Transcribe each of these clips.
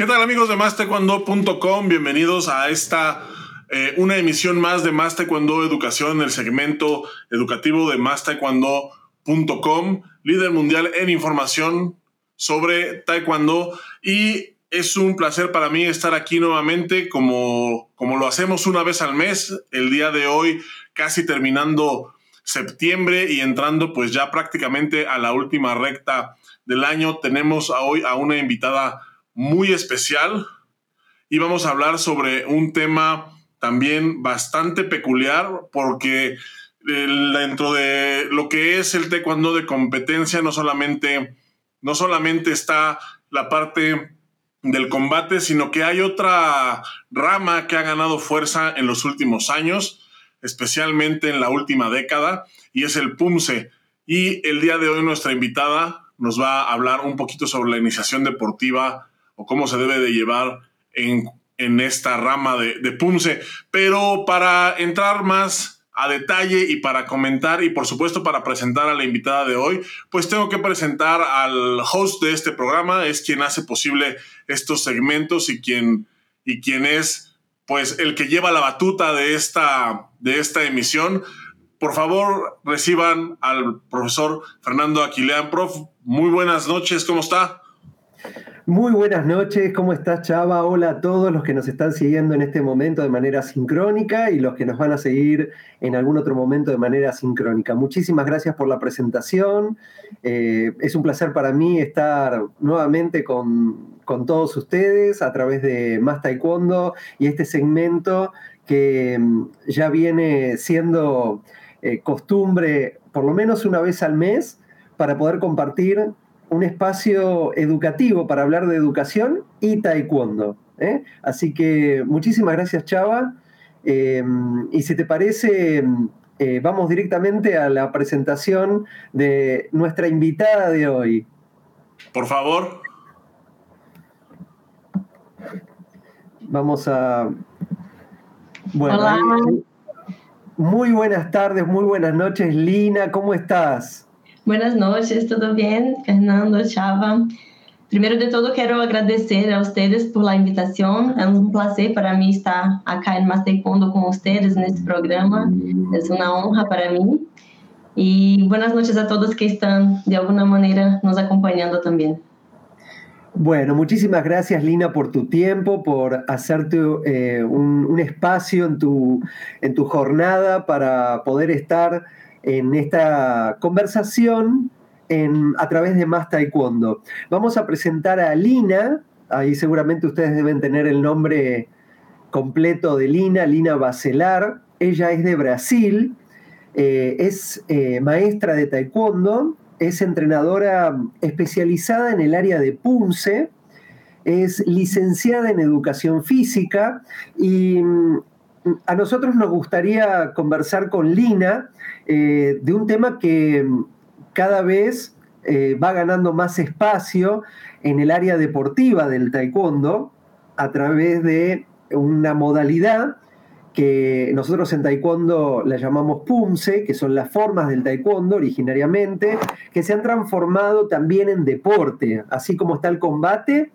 ¿Qué tal amigos de mastaekwondo.com? Bienvenidos a esta eh, una emisión más de Más Taekwondo Educación, el segmento educativo de mastaekwondo.com, líder mundial en información sobre taekwondo y es un placer para mí estar aquí nuevamente como, como lo hacemos una vez al mes, el día de hoy casi terminando septiembre y entrando pues ya prácticamente a la última recta del año. Tenemos hoy a una invitada muy especial y vamos a hablar sobre un tema también bastante peculiar porque dentro de lo que es el taekwondo de competencia no solamente, no solamente está la parte del combate, sino que hay otra rama que ha ganado fuerza en los últimos años, especialmente en la última década, y es el PUMSE. Y el día de hoy nuestra invitada nos va a hablar un poquito sobre la iniciación deportiva o cómo se debe de llevar en, esta rama de, de PUMSE. Pero para entrar más a detalle y para comentar y por supuesto para presentar a la invitada de hoy, pues tengo que presentar al host de este programa, es quien hace posible estos segmentos y quien, y quien es pues el que lleva la batuta de esta, de esta emisión. Por favor, reciban al profesor Fernando Aquilean. Prof, muy buenas noches, ¿cómo está? Muy buenas noches, ¿cómo estás Chava? Hola a todos los que nos están siguiendo en este momento de manera sincrónica y los que nos van a seguir en algún otro momento de manera sincrónica. Muchísimas gracias por la presentación. Eh, es un placer para mí estar nuevamente con, todos ustedes a través de Más Taekwondo y este segmento que mm, ya viene siendo eh, costumbre por lo menos una vez al mes para poder compartir un espacio educativo para hablar de educación y taekwondo. ¿eh? Así que muchísimas gracias, Chava. Eh, y si te parece, eh, vamos directamente a la presentación de nuestra invitada de hoy. Por favor. Vamos a... Bueno, muy buenas tardes, muy buenas noches, Lina, ¿cómo estás? Buenas noches, ¿todo bien? Fernando, Chava. Primero de todo, quiero agradecer a ustedes por la invitación. Es un placer para mí estar acá en Más con ustedes en este programa. Es una honra para mí. Y buenas noches a todos que están de alguna manera nos acompañando también. Bueno, muchísimas gracias Lina por tu tiempo, por hacerte eh, un, un, espacio en tu, en tu jornada para poder estar en esta conversación en, a través de Más Taekwondo. Vamos a presentar a Lina, ahí seguramente ustedes deben tener el nombre completo de Lina, Lina Bacelar. Ella es de Brasil, eh, es eh, maestra de Taekwondo, es entrenadora especializada en el área de Punce, es licenciada en educación física y mm, a nosotros nos gustaría conversar con Lina eh, de un tema que cada vez eh, va ganando más espacio en el área deportiva del taekwondo a través de una modalidad que nosotros en taekwondo la llamamos pumse, que son las formas del taekwondo originariamente, que se han transformado también en deporte, así como está el combate,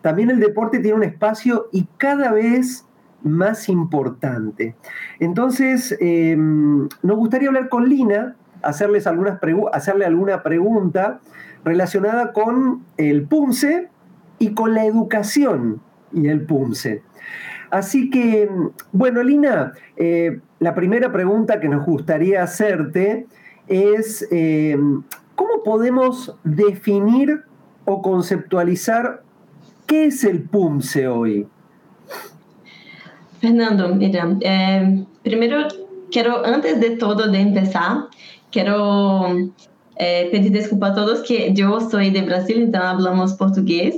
también el deporte tiene un espacio y cada vez más importante. Entonces, em, nos gustaría hablar con Lina, hacerles algunas hacerle alguna pregunta relacionada con el PUMSE y con la educación y el PUMSE. Así que, bueno, Lina, eh, la primera pregunta que nos gustaría hacerte es, em, ¿cómo podemos definir o conceptualizar qué es el PUMSE hoy? Fernando, mira, eh, primero quiero, antes de todo de empezar, quiero eh, pedir desculpa a todos que yo soy de Brasil, entonces hablamos portugués.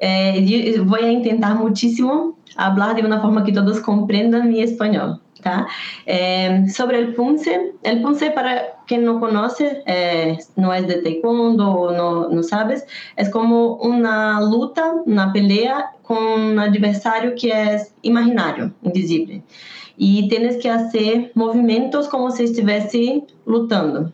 Eh, voy a intentar muchísimo hablar de una forma que todos comprendan mi español. Tá? É, sobre o punce, o punce para quem não conhece, é, não é de taekwondo, não, não sabes, é como uma luta, uma pelea com um adversário que é imaginário, invisível. E tens que fazer movimentos como se estivesse lutando.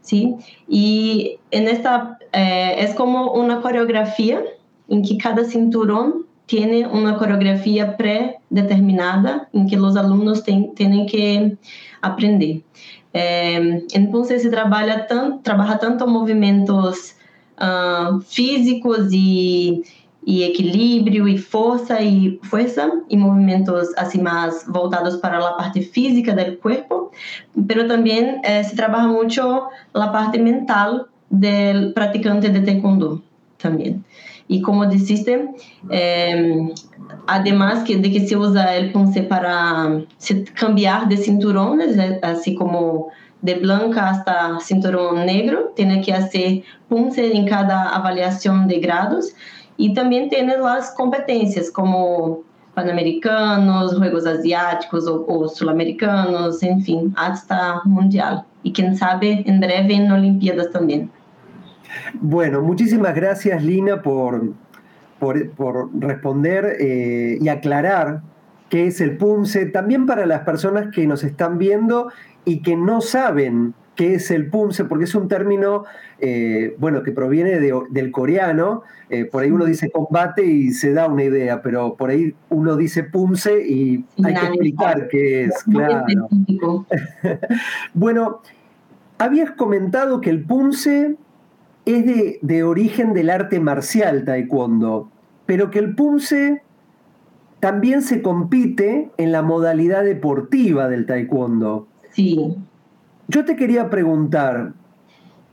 Sim? E nesta é, é como uma coreografia en que cada cinturón tiene una coreografía predeterminada en que los alumnos tienen que aprender. Eh, entonces se trabaja, tan, trabaja tanto movimientos uh, físicos y, y, equilibrio y fuerza y fuerza y movimientos así más voltados para la parte física del cuerpo, pero también eh, se trabaja mucho la parte mental del practicante de taekwondo también. Y como dijiste, eh, además que, de que se usa el punce para cambiar de cinturones, así como de blanca hasta cinturón negro, tiene que hacer punce en cada avaliación de grados. Y también tiene las competencias como panamericanos, Juegos Asiáticos o, o Sul-Americanos, en fin, hasta mundial. Y quién sabe, en breve en Olimpiadas también. Bueno, muchísimas gracias Lina por, por, responder eh, y aclarar qué es el PUMSE, también para las personas que nos están viendo y que no saben qué es el PUMSE, porque es un término, eh, bueno, que proviene del coreano, eh, por ahí uno dice combate y se da una idea, pero por ahí uno dice PUMSE y hay que explicar qué es, claro. bueno, habías comentado que el PUMSE es de, de, origen del arte marcial taekwondo, pero que el punce también se compite en la modalidad deportiva del taekwondo. Sí. Yo te quería preguntar,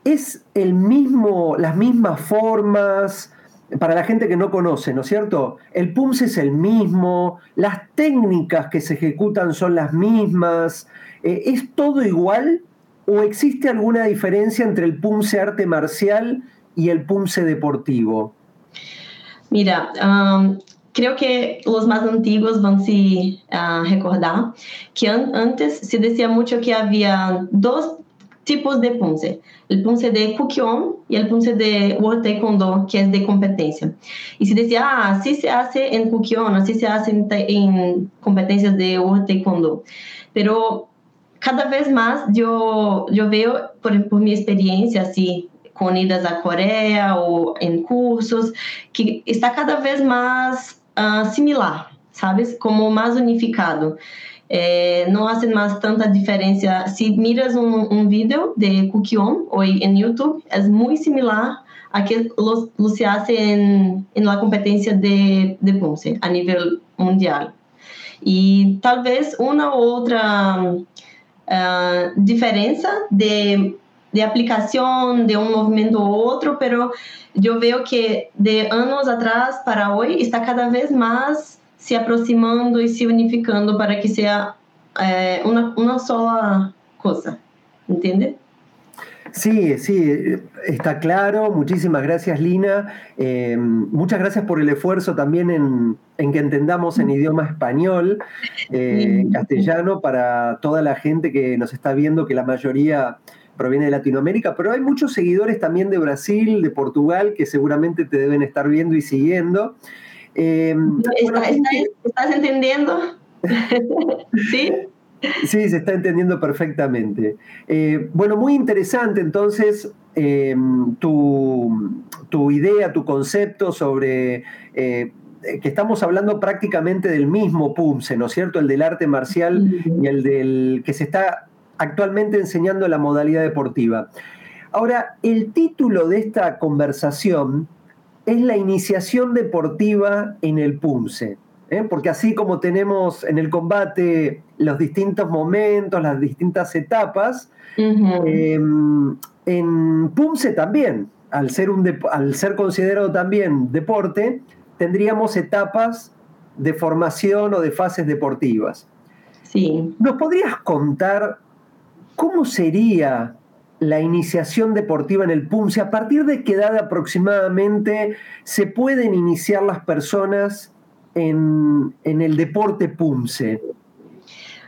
¿es el mismo, las mismas formas? Para la gente que no conoce, ¿no es cierto? El punce es el mismo, las técnicas que se ejecutan son las mismas, eh, ¿es todo igual? ¿O existe alguna diferencia entre el PUMSE arte marcial y el PUMSE deportivo? Mira, creo que los más antiguos van a recordar que antes se decía mucho que había dos tipos de punce, el punce de Kukyon y el punce de World Taekwondo, que es de competencia. Y se decía, ah, así se hace en Kukyon, así se hace en, en competencias de World Taekwondo. Pero cada vez más yo, yo veo, por, por mi experiencia, así, con idas a Coreia ou em cursos, que está cada vez mais uh, similar, sabes? Como mais unificado. É, não faz mais tanta diferença. Se miras um, um vídeo de Kukion ou em YouTube, é muito similar a que lo, lo se hace em, em la de, de Ponce, a nível mundial. E talvez uma ou outra uh, diferença de, de aplicação de um movimento ou outro, pero eu vejo que de anos atrás para hoje está cada vez mais se aproximando e se unificando para que seja eh, uma, uma só coisa, entende? Sí, sí, está claro. Muchísimas gracias, Lina. Eh, muchas gracias por el esfuerzo también en, que entendamos en idioma español, eh, castellano, para toda la gente que nos está viendo, que la mayoría proviene de Latinoamérica, pero hay muchos seguidores también de Brasil, de Portugal, que seguramente te deben estar viendo y siguiendo. Eh, ¿Estás entendiendo? ¿Sí? Sí, se está entendiendo perfectamente. Eh, bueno, muy interesante entonces eh, tu, idea, tu concepto sobre eh, que estamos hablando prácticamente del mismo PUMSE, ¿no es cierto? El del arte marcial y el del que se está actualmente enseñando la modalidad deportiva. Ahora, el título de esta conversación es la iniciación deportiva en el PUMSE. ¿Eh? porque así como tenemos en el combate los distintos momentos, las distintas etapas, em, en PUMSE también, al ser, un al ser considerado también deporte, tendríamos etapas de formación o de fases deportivas. Sí. ¿Nos podrías contar cómo sería la iniciación deportiva en el PUMSE? ¿A partir de qué edad aproximadamente se pueden iniciar las personas en, el deporte PUMSE?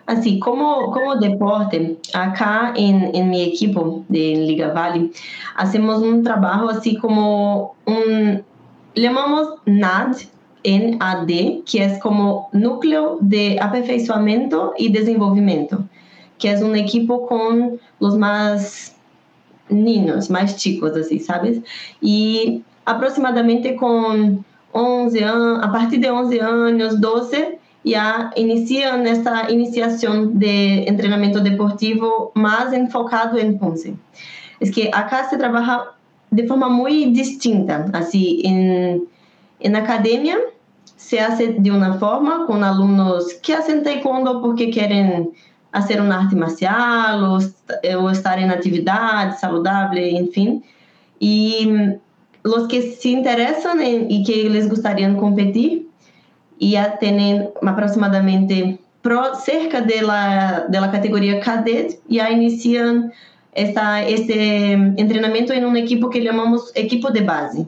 Así, como, como deporte, acá en, mi equipo de Liga Valley, hacemos un trabajo así como un, llamamos NAD, NAD, que es como núcleo de aperfeiçoamento y desenvolvimiento, que es un equipo con los más niños, más chicos, así, ¿sabes? Y aproximadamente con 11 anos, a partir de 11 anos, 12, já iniciam esta iniciação de treinamento deportivo mais enfocado em Ponce. É que acá se trabalha de forma muito distinta, assim, em, em academia se hace de uma forma com alunos que hacen taekwondo porque querem fazer uma arte marcial ou, ou estar em atividade saudável, enfim. E os que se interessam e que eles gostariam de competir já têm aproximadamente pro, cerca da da categoria cadet já iniciam esta, este treinamento em um equipo que chamamos equipo de base.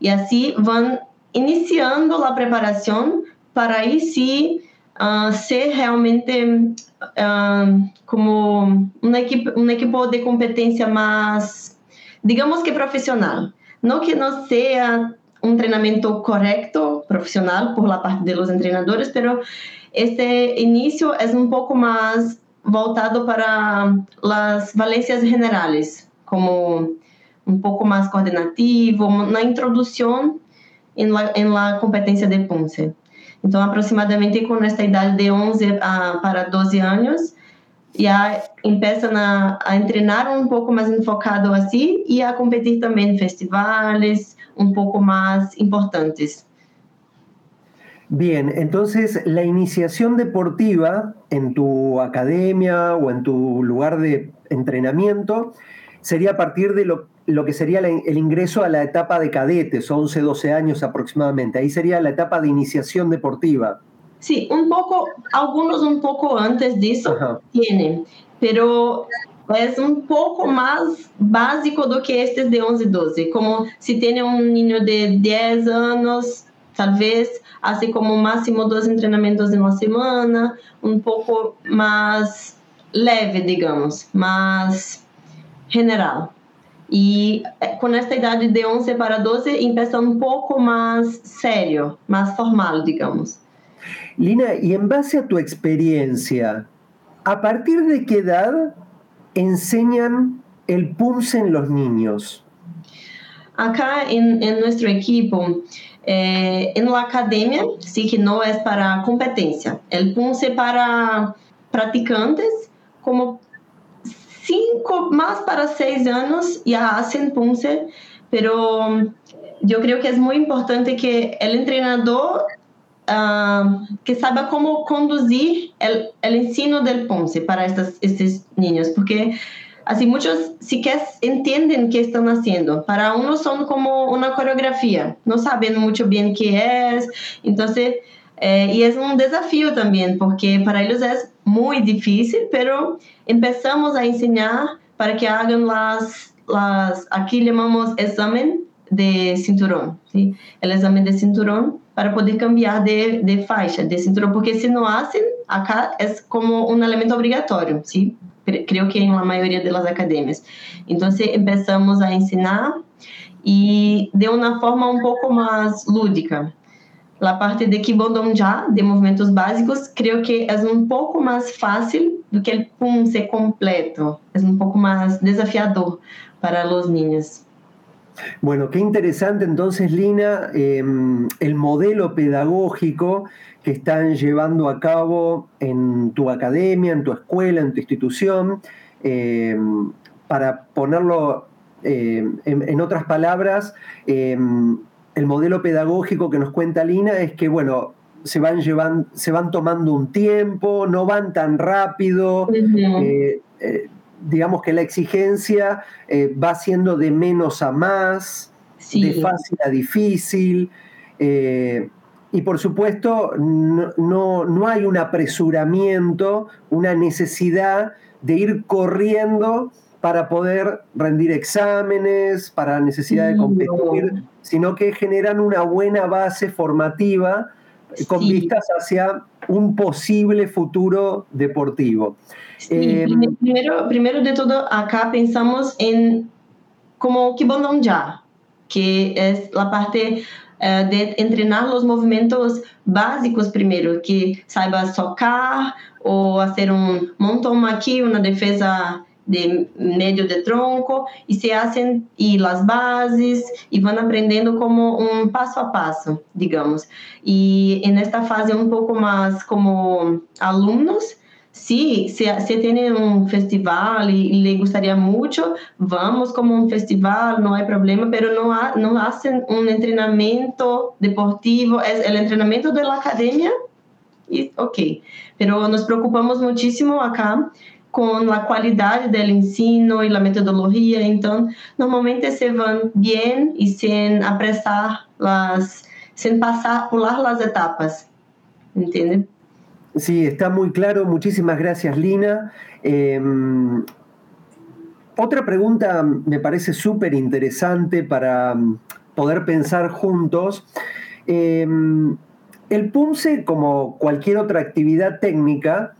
E assim vão iniciando a preparação para aí sim uh, ser realmente uh, como uma equipe, um equipo de competência mais, digamos que profissional. Não que não seja um treinamento correto, profissional, por la parte de los entrenadores, pero este início é um pouco mais voltado para as valências generais, como um pouco mais coordenativo, na introdução em la, em la competência de Ponce. Então, aproximadamente com esta idade de 11 a, para 12 anos, já começam a, a treinar um pouco mais enfocado assim e a competir também em festivais um pouco mais importantes. Bien, entonces la iniciación deportiva en tu academia o en tu lugar de entrenamiento sería a partir de lo, lo que sería el ingreso a la etapa de cadetes, 11, 12 años aproximadamente. Ahí sería la etapa de iniciación deportiva. Sí, un poco, algunos un poco antes de eso tienen, pero es un poco más básico do que estes de 11, 12. Como si tiene un niño de 10 años, tal vez hace como máximo dos entrenamientos en una semana, un poco más leve, digamos, más general. E com esta idade de 11 para 12, empieza um pouco mais sério, mais formal, digamos. Lina, e em base a tua experiência, ¿a partir de que edad enseñan el PUMSE en los niños? Acá en, en nuestro equipo, eh, en la academia, sí que no es para competencia. El PUMSE para praticantes como cinco, más para seis años ya hacen Punce, pero yo creo que es muy importante que el entrenador uh, que saiba como conducir el, el ensino del Ponce para estas, estos niños, porque así muchos sí que entienden qué están haciendo. Para unos son como una coreografía, no saben mucho bien qué es, entonces, eh, y es un desafío también, porque para ellos es muy difícil, pero empezamos a enseñar para que hagan las, las aquí llamamos examen de cinturón, ¿sí? el examen de cinturón para poder cambiar de, de faixa, de cinturão, porque se não hacen, acá é como um elemento obrigatório, ¿sí? Creo que en la mayoría de las academias. Entonces empezamos a ensinar e de uma forma um pouco mais lúdica. La parte de Kibondong já, de movimentos básicos, creio que é um pouco mais fácil do que o Pum ser completo. É um pouco mais desafiador para os niños. Bueno, qué interesante entonces, Lina, em, el modelo pedagógico que están llevando a cabo en tu academia, en tu escuela, en tu institución, em, para ponerlo em, en, otras palabras, el modelo pedagógico que nos cuenta Lina es que, bueno, se van, llevando, se van tomando un tiempo, no van tan rápido digamos que la exigencia eh, va siendo de menos a más, de fácil a difícil. Eh, y por supuesto, no, no, hay un apresuramiento, una necesidad de ir corriendo para poder rendir exámenes, para la necesidad de competir, sino que generan una buena base formativa con vistas hacia un posible futuro deportivo. Eh, primero, primero de todo, acá pensamos en como ya, que es la parte uh, de entrenar los movimientos básicos primero, que saiba socar o hacer un montón aquí, una defesa de medio de tronco y se hacen y las bases y van aprendiendo como un paso a paso, digamos. Y en esta fase un poco más como alumnos, sí, si, si tiene un festival y, le gustaría mucho, vamos como un festival, no hay problema, pero no, ha, no hacen un entrenamiento deportivo, es el entrenamiento de la academia, y ok, pero nos preocupamos muchísimo acá com a qualidade do ensino e a metodologia. Então, normalmente se vão bem e sem apressar las, sem pular las etapas. ¿Entiende? Sí, está muy claro. Muchísimas gracias, Lina. Eh, otra pregunta me parece súper interesante para poder pensar juntos. Eh, el PUMSE, como cualquier otra actividad técnica,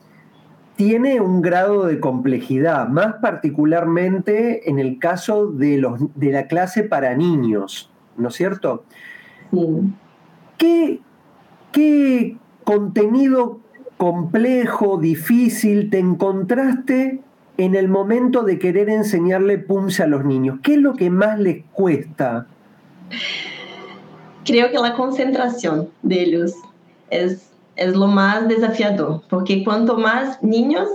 tiene un grado de complejidad, más particularmente en el caso de, los, de la clase para niños, ¿no es cierto? ¿Qué, ¿Qué contenido complejo, difícil te encontraste en el momento de querer enseñarle PUMSE a los niños? ¿Qué es lo que más les cuesta? Creo que la concentración de ellos es é o mais desafiador, porque quanto mais niños,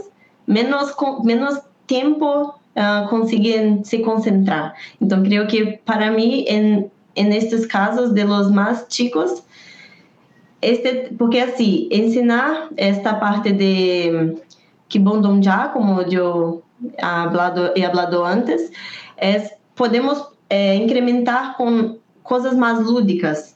menos, menos tempo uh, conseguem se concentrar. Então, creio que para mim, em, em estes casos de los mais chicos, este, porque assim, ensinar esta parte de Kibondonja, como eu hablado, he hablado antes, é, podemos é, incrementar com coisas mais lúdicas,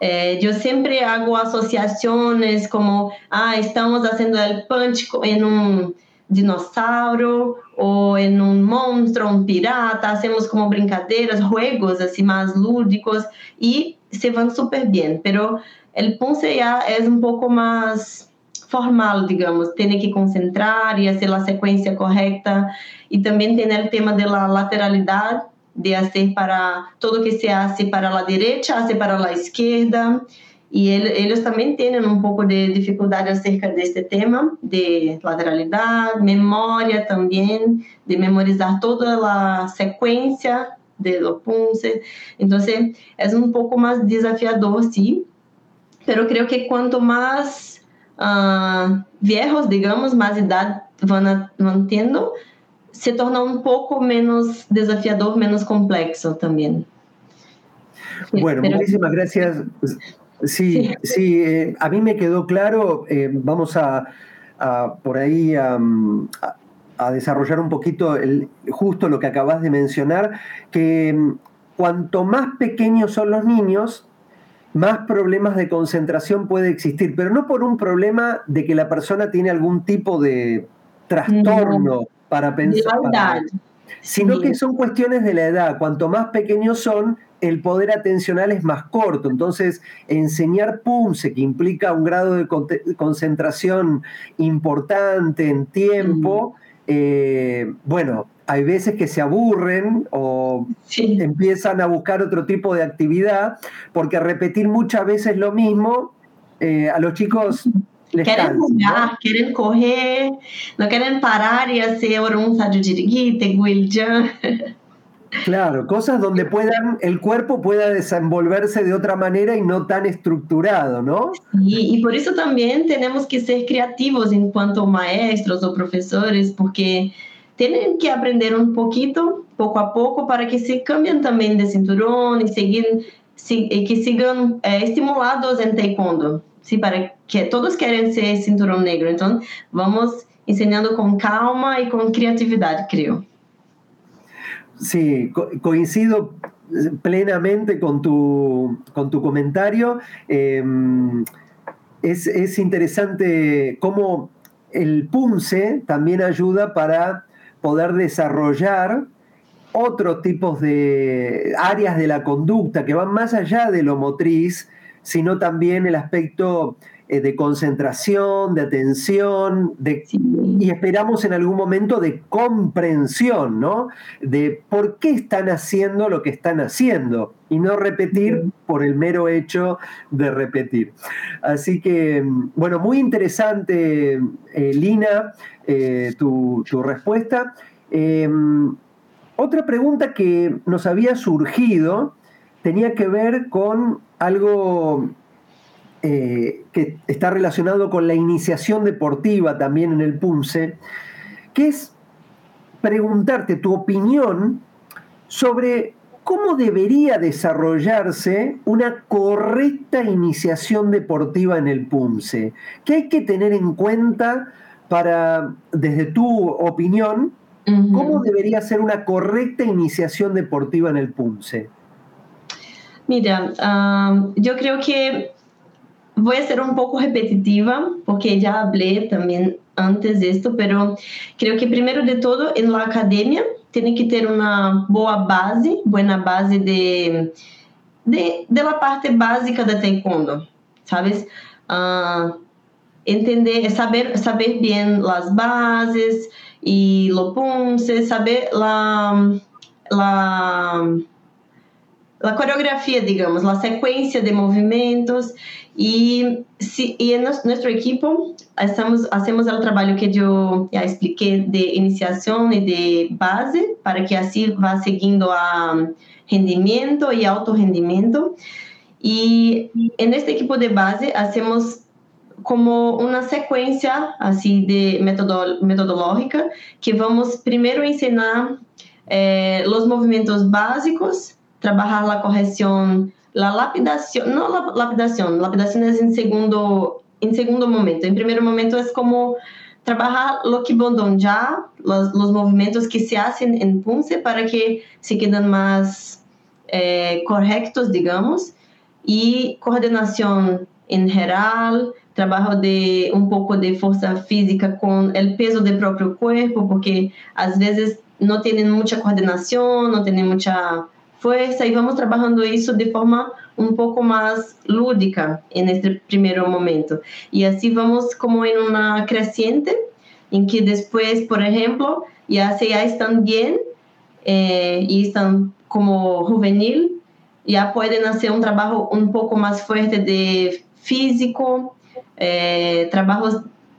Eh, yo siempre hago asociaciones como, ah, estamos haciendo el punch en un dinossauro ou em um monstro, um pirata, hacemos como brincadeiras, juegos assim mais lúdicos e se vão super bem. Pero el ponce ya é um pouco mais formal, digamos, tem que concentrar e fazer a sequência correta e também tem o tema da lateralidade de hacer para todo que se hace para la derecha, hace para la izquierda. Y el, ellos también tienen un poco de dificultad acerca de este tema, de lateralidad, memoria también, de memorizar toda la secuencia de los punces. Entonces, es un poco más desafiador, sí, pero creo que cuanto más uh, viejos, digamos, más edad van, van teniendo, se torna un poco menos desafiador, menos complejo también. Bueno, muchísimas gracias. Sí, sí, eh, a mí me quedó claro, eh, vamos a, por ahí a, desarrollar un poquito el, justo lo que acabas de mencionar, que mm, cuanto más pequeños son los niños, más problemas de concentración puede existir, pero no por un problema de que la persona tiene algún tipo de trastorno para pensar. sino que son cuestiones de la edad. Cuanto más pequeños son, el poder atencional es más corto. Entonces, enseñar PUMSE, que implica un grado de concentración importante en tiempo, eh, bueno, hay veces que se aburren o empiezan a buscar otro tipo de actividad, porque repetir muchas veces lo mismo, eh, a los chicos Querem jugar, ¿no? querem correr, não querem parar e hacer un de jiriguite, guiljan. Claro, cosas donde puedan, el cuerpo pueda desenvolverse de otra manera y no tan estructurado, ¿no? Y, y, por eso también tenemos que ser creativos en cuanto a maestros o profesores, porque tienen que aprender un poquito, poco a poco, para que se cambien también de cinturón y, seguir, que sigan eh, estimulados en taekwondo. Sí, para que todos quieren ser cinturón negro. Entonces, vamos enseñando con calma y con creatividad, creo. Sí, coincido plenamente con tu, con tu comentario. Em, es, es, interesante cómo el PUMSE también ayuda para poder desarrollar otros tipos de áreas de la conducta que van más allá de lo motriz sino también el aspecto eh, de concentración, de atención, de, y esperamos en algún momento de comprensión, ¿no? De por qué están haciendo lo que están haciendo y no repetir por el mero hecho de repetir. Así que, bueno, muy interesante, eh, Lina, eh, tu, tu respuesta. Em, otra pregunta que nos había surgido tenía que ver con algo eh, que está relacionado con la iniciación deportiva también en el PUMSE, que es preguntarte tu opinión sobre cómo debería desarrollarse una correcta iniciación deportiva en el PUMSE. ¿Qué hay que tener en cuenta para, desde tu opinión, cómo debería ser una correcta iniciación deportiva en el PUMSE? Mira, ah, yo creo que voy a ser un poco repetitiva porque ya hablé también antes de esto, pero creo que primero de todo en la academia tiene que tener una boa base, buena base de, de, de la parte básica de taekwondo, ¿sabes? Uh, entender, saber, saber bien las bases y lo punce, saber la, la a coreografia, digamos, a sequência de movimentos e, se, e nosso, nosso equipo estamos fazemos o trabalho que eu já expliquei de iniciação e de base para que assim vá seguindo a rendimento e alto rendimento e neste equipo de base hacemos como uma sequência assim de metodol metodológica que vamos primeiro ensinar eh, os movimentos básicos trabajar la corrección, la lapidación, no la lapidación, lapidación es en segundo, en segundo momento. En primer momento es como trabajar lo que bondon ya, los, los, movimientos que se hacen en punce para que se queden más eh, correctos, digamos, y coordinación en general, trabajo de un poco de fuerza física con el peso del propio cuerpo, porque a veces no tienen mucha coordinación, no tienen mucha fuerza y vamos trabajando eso de forma un poco más lúdica en este primer momento. Y así vamos como en una creciente, en que después, por ejemplo, ya se ya están bien eh, y como juvenil, ya pueden hacer un trabajo un poco más fuerte de físico, eh,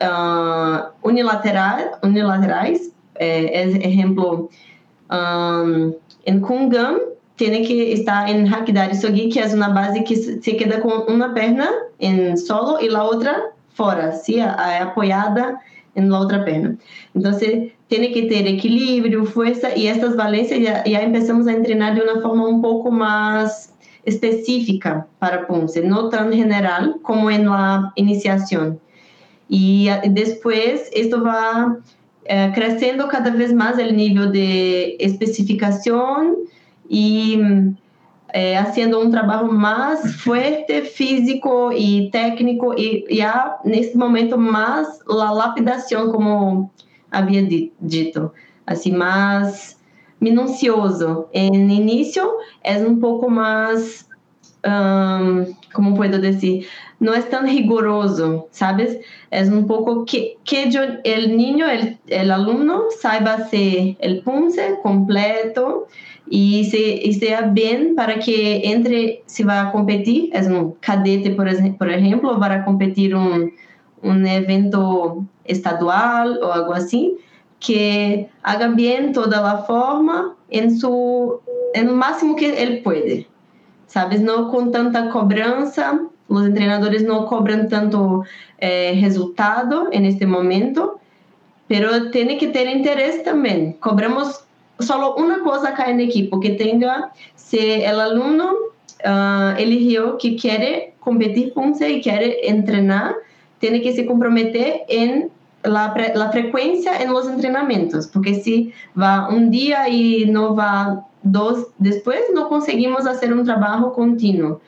uh, unilateral, unilaterais, eh, ejemplo, um, en Kungam, tiene que estar en Hakidari Sogi, que es una base que se queda con una perna en solo y la otra fora, ¿sí? apoyada en la otra perna. Entonces, tiene que tener equilibrio, fuerza y estas valencias ya, ya empezamos a entrenar de una forma un poco más específica para Ponce, no tan general como en la iniciación. Y después esto va eh, creciendo cada vez más el nivel de especificación, y eh, haciendo un trabajo más fuerte, físico y técnico, y ya en este momento más la lapidación, como había dicho, así más minucioso. En inicio es un poco más, um, ¿cómo puedo decir? No es tan riguroso, ¿sabes? Es un poco que, que yo, el niño, el, el alumno, saiba hacer el punce completo, e, se, e sea bem para que entre, se vai competir, é um cadete, por, por exemplo, para competir um, um evento estadual ou algo assim, que haga bem toda a forma em su en máximo que ele pode, sabes? Não com tanta cobrança, os treinadores não cobram tanto eh, resultado neste momento, pero tem que ter interesse também. Cobramos solo una cosa acá en equipo, que tenga, si el alumno uh, eligió que quiere competir Ponce y quiere entrenar, tiene que se comprometer en la, la, frecuencia en los entrenamientos, porque si va un día y no va dos después, no conseguimos hacer un trabajo continuo.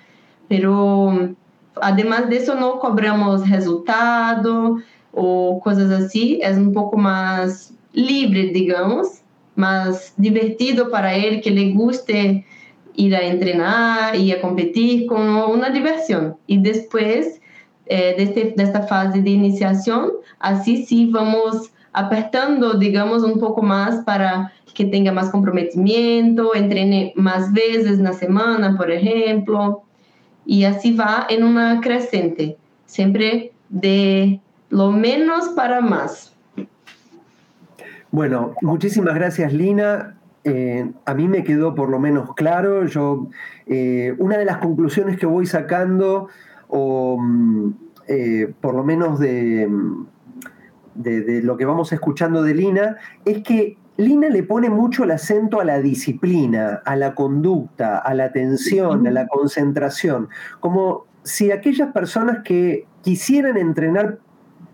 Pero además de eso, no cobramos resultado o cosas así, es un poco más libre, digamos, más divertido para él, que le guste ir a entrenar y a competir como una diversión. Y después eh, de, este, de, esta fase de iniciación, así sí vamos apertando, digamos, un poco más para que tenga más comprometimiento, entrene más veces la semana, por ejemplo, y así va en una creciente, siempre de lo menos para más. Bueno, muchísimas gracias Lina. Eh, a mí me quedó por lo menos claro. Yo, eh, una de las conclusiones que voy sacando, o mm, eh, por lo menos de, de, lo que vamos escuchando de Lina, es que Lina le pone mucho el acento a la disciplina, a la conducta, a la atención, a la concentración. Como si aquellas personas que quisieran entrenar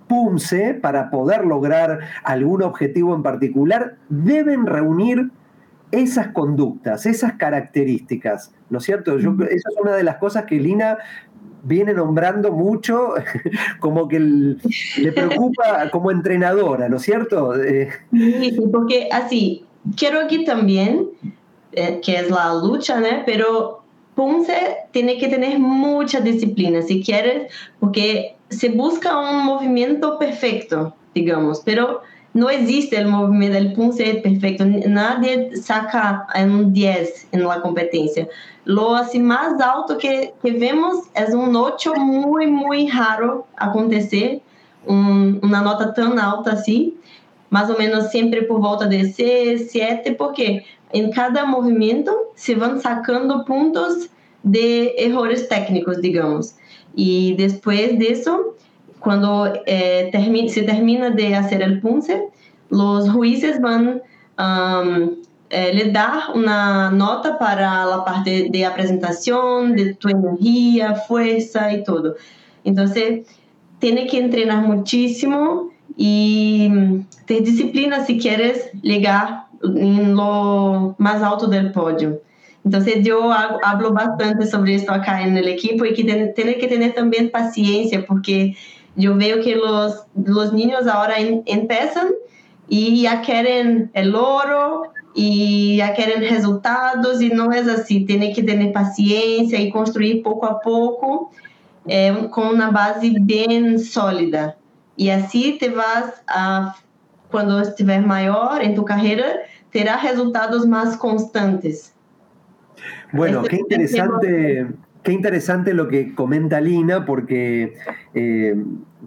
PUMSE para poder lograr algún objetivo en particular, deben reunir esas conductas, esas características, ¿no es cierto? Yo, esa es una de las cosas que Lina viene nombrando mucho, como que le preocupa como entrenadora, ¿no es cierto? Eh, sí, porque así, quiero aquí también, eh, que es la lucha, ¿no? Pero Punce tiene que tener mucha disciplina, si quieres, porque se busca un movimiento perfecto, digamos, pero no existe el movimiento del punce perfecto. Nadie saca un 10 en la competencia. Lo así más alto que, que vemos es un 8 muy, muy raro acontecer, una nota tan alta así, más o menos siempre por volta de 6, 7, porque en cada movimiento se van sacando puntos de errores técnicos, digamos. Y después de eso, cuando eh, se termina de hacer el punce, los jueces van a eh, le dar una nota para la parte de presentación, de tu energía, fuerza y todo. Entonces, tiene que entrenar muchísimo y ter disciplina si quieres llegar en lo más alto del podio. Entonces yo hablo bastante sobre esto acá en el equipo y que tiene que tener también paciencia porque yo veo que los, los niños ahora en, empiezan y ya quieren el oro y ya quieren resultados y no es así, tiene que tener paciencia y construir poco a poco eh, con una base bien sólida. Y así te vas a, cuando estiver mayor en tu carrera, terá resultados más constantes. Bueno, qué interesante, qué interesante lo que comenta Lina, porque eh,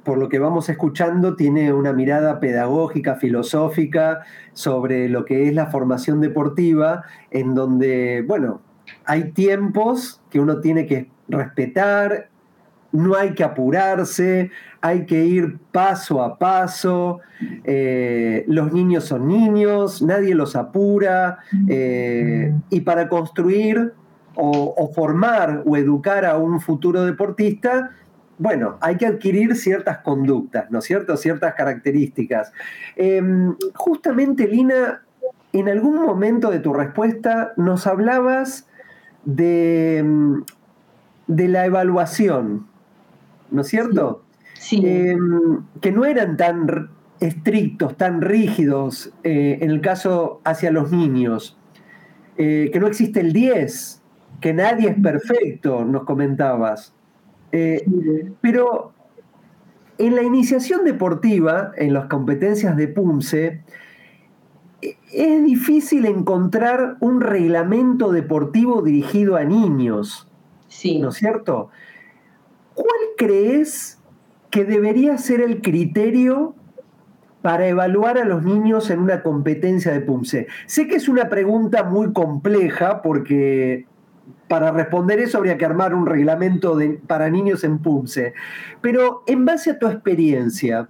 por lo que vamos escuchando tiene una mirada pedagógica, filosófica sobre lo que es la formación deportiva, en donde, bueno, hay tiempos que uno tiene que respetar, no hay que apurarse, hay que ir paso a paso, eh, los niños son niños, nadie los apura, eh, y para construir o, formar o educar a un futuro deportista, bueno, hay que adquirir ciertas conductas, ¿no es cierto? Ciertas características. Em, justamente, Lina, en algún momento de tu respuesta nos hablabas de, de la evaluación, ¿no es cierto? Sí. Em, que no eran tan estrictos, tan rígidos eh, en el caso hacia los niños, eh, que no existe el 10, que nadie es perfecto, nos comentabas. Eh, pero en la iniciación deportiva, en las competencias de PUMSE, es difícil encontrar un reglamento deportivo dirigido a niños. Sí. ¿No es cierto? ¿Cuál crees que debería ser el criterio para evaluar a los niños en una competencia de PUMSE? Sé que es una pregunta muy compleja porque para responder eso habría que armar un reglamento para niños en PUMSE. Pero en base a tu experiencia,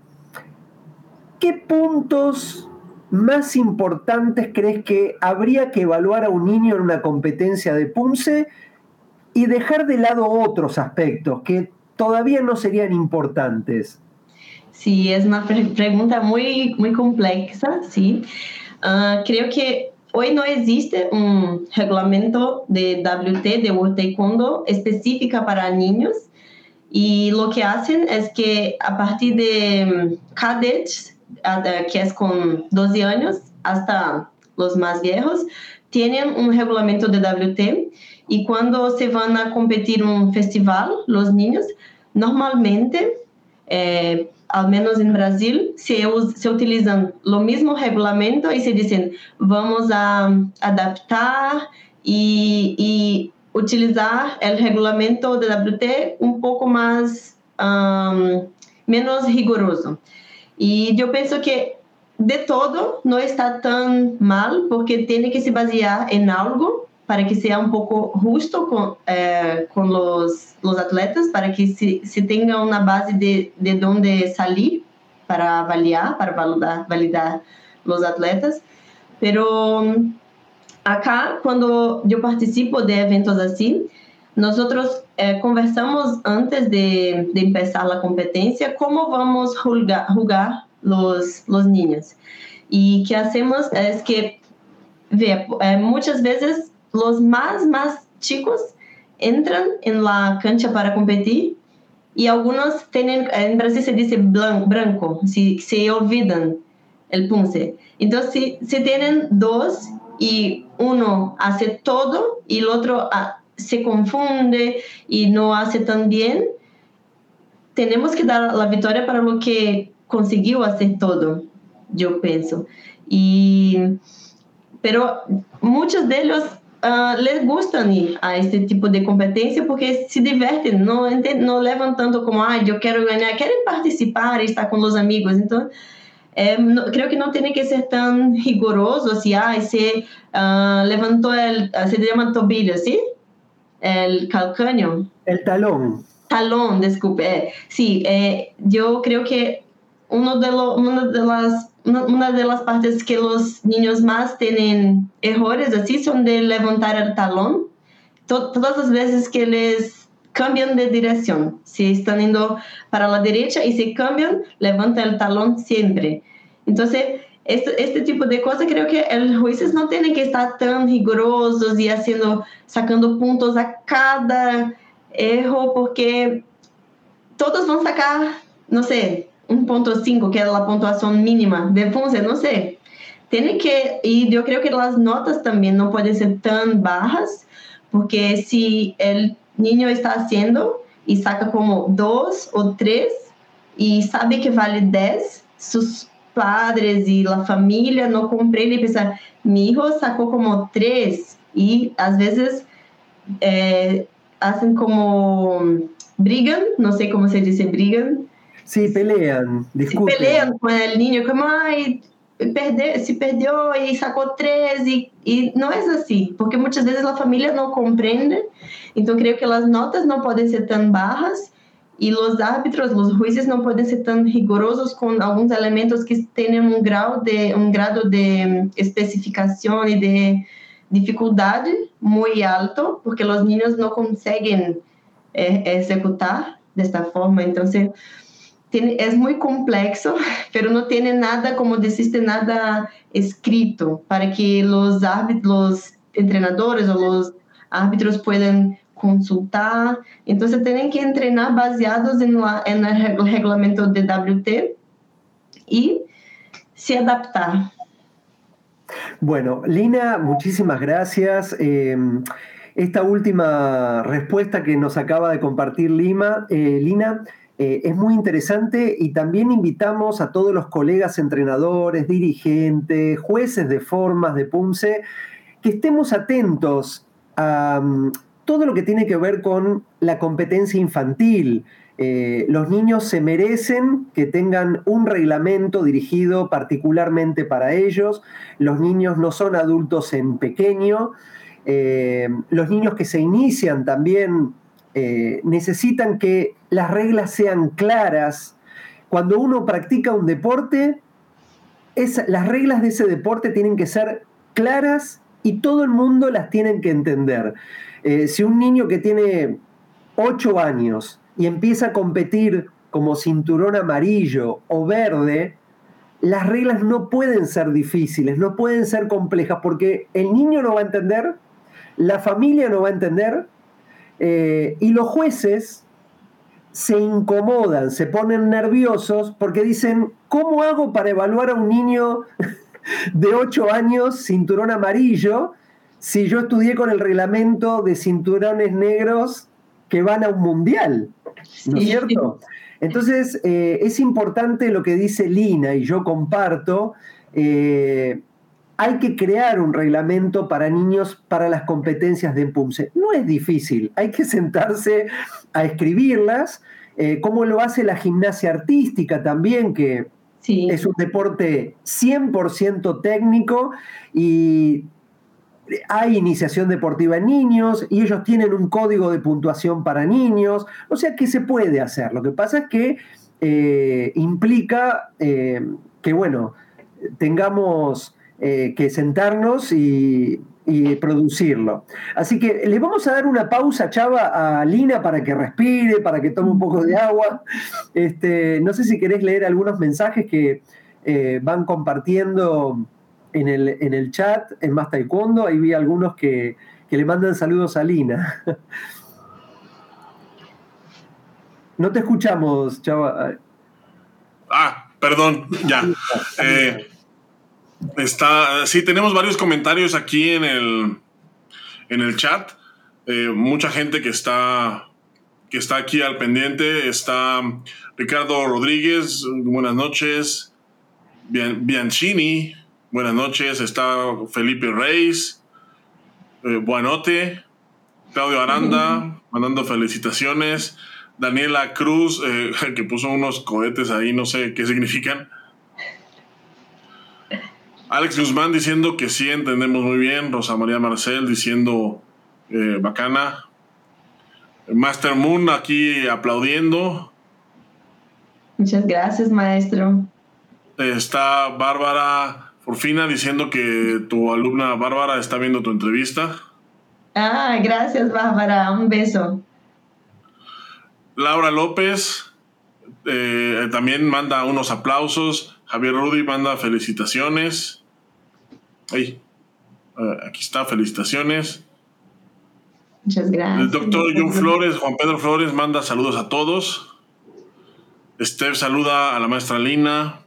¿qué puntos más importantes crees que habría que evaluar a un niño en una competencia de PUMSE y dejar de lado otros aspectos que todavía no serían importantes? Sí, es una pregunta muy, muy compleja, sí. Ah, creo que Hoy no existe un reglamento de WT, de World Taekwondo, específica para niños. Y lo que hacen es que a partir de mm, cadets, que es con 12 años, hasta los más viejos, tienen un reglamento de WT. Y cuando se van a competir un festival, los niños, normalmente eh, al menos en Brasil, se, se utilizan lo mismo reglamento y se dicen, vamos a adaptar y, y utilizar el reglamento de WT un poco más, um, menos riguroso. Y yo pienso que de todo no está tan mal porque tiene que se basear en algo para que sea un poco justo con, eh, con los, los, atletas, para que se, se, tenga una base de, de dónde salir para avaliar, para validar, validar los atletas. Pero mm, acá, cuando yo participo de eventos así, nosotros eh, conversamos antes de, de, empezar la competencia cómo vamos a jugar, jugar los, los niños. Y que hacemos es que, ve, eh, muchas veces los más, más chicos entran en la cancha para competir y algunos tienen, en Brasil se dice branco, si se olvidan el punce. Entonces, si, si tienen dos y uno hace todo y el otro ah, se confunde y no hace tan bien, tenemos que dar la victoria para lo que consiguió hacer todo, yo pienso. Y, pero muchos de ellos uh, ir a este tipo de competencia porque se divertem, não, não levam tanto como, ah, eu quero ganhar, querem participar, estar com os amigos. Então, é, no, creio que não tem que ser tão rigoroso assim, ah, se uh, levantou, el, se chama tobilho, ¿sí? El calcâneo. El talón. Talón, desculpe. Eh, sí, eh, yo creo que uno de lo, una de las una de las partes que los niños más tienen errores así son de levantar el talón. todas las veces que les cambian de dirección, si están yendo para la derecha y se cambian, levanta el talón siempre. Entonces, este, este tipo de cosas creo que los jueces no tienen que estar tan rigurosos y haciendo, sacando puntos a cada error, porque todos van a sacar, no sé, 1.5, que é a pontuação mínima de FUNCE, não sei. Tem que, e eu creio que as notas também não podem ser tão bajas, porque se o niño está haciendo e saca como 2 ou 3 e sabe que vale 10, seus padres e a família não compreendem e pensam, mi sacou como 3 e às vezes é, hacen como brigam, não sei como se diz brigam, Sí, pelean, discuten. Se pelean con el niño, como, ay, perde, se perdió y sacó tres, y, y no es así, porque muchas veces la familia no comprende, entonces creo que las notas no pueden ser tan bajas y los árbitros, los jueces no pueden ser tan rigurosos con algunos elementos que tienen un grado de, un grado de especificación y de dificultad muy alto, porque los niños no consiguen eh, ejecutar de esta forma, entonces tiene, es muy complexo, pero no tiene nada, como deciste, nada escrito para que los árbitros, los entrenadores o los árbitros puedan consultar. Entonces tienen que entrenar baseados en, la, en el reglamento de WT y se adaptar. Bueno, Lina, muchísimas gracias. Eh, esta última respuesta que nos acaba de compartir Lima, eh, Lina eh, es muy interesante y también invitamos a todos los colegas entrenadores, dirigentes, jueces de formas de PUMSE, que estemos atentos a mm, todo lo que tiene que ver con la competencia infantil. Eh, los niños se merecen que tengan un reglamento dirigido particularmente para ellos. Los niños no son adultos en pequeño. Eh, los niños que se inician también eh, necesitan que las reglas sean claras. Cuando uno practica un deporte, las reglas de ese deporte tienen que ser claras y todo el mundo las tiene que entender. Eh, si un niño que tiene 8 años y empieza a competir como cinturón amarillo o verde, las reglas no pueden ser difíciles, no pueden ser complejas, porque el niño no va a entender, la familia no va a entender eh, y los jueces se incomodan, se ponen nerviosos porque dicen, ¿cómo hago para evaluar a un niño de 8 años cinturón amarillo si yo estudié con el reglamento de cinturones negros que van a un mundial? ¿No es cierto? Entonces, eh, es importante lo que dice Lina y yo comparto. Eh, hay que crear un reglamento para niños para las competencias de PUMSE. No es difícil, hay que sentarse a escribirlas, eh, como lo hace la gimnasia artística también, que Es un deporte 100% técnico y hay iniciación deportiva en niños y ellos tienen un código de puntuación para niños, o sea que se puede hacer. Lo que pasa es que eh, implica eh, que, bueno, tengamos eh, que sentarnos y, producirlo. Así que le vamos a dar una pausa, Chava, a Lina para que respire, para que tome un poco de agua. Este, no sé si querés leer algunos mensajes que van compartiendo en el, en el chat, en Más Taekwondo, ahí vi algunos que, le mandan saludos a Lina. No te escuchamos, Chava. Ah, perdón, ya. Eh, está, sí, tenemos varios comentarios aquí en el, en el chat. Eh, mucha gente que está, que está aquí al pendiente. Está Ricardo Rodríguez, buenas noches. Bianchini, Buenas noches, está Felipe Reis, eh, Buanote, Claudio Aranda, mandando felicitaciones, Daniela Cruz, eh, que puso unos cohetes ahí, no sé qué significan. Alex Guzmán diciendo que sí, entendemos muy bien. Rosa María Marcel diciendo eh, bacana. Master Moon aquí aplaudiendo. Muchas gracias, maestro. Está Bárbara Porfina diciendo que tu alumna Bárbara está viendo tu entrevista. Ah, gracias Bárbara, un beso. Laura López eh, también manda unos aplausos. Javier Rudy manda felicitaciones. Ay, eh, aquí está, felicitaciones. Muchas gracias. El doctor John Flores, Juan Pedro Flores manda saludos a todos. Steph saluda a la maestra Lina.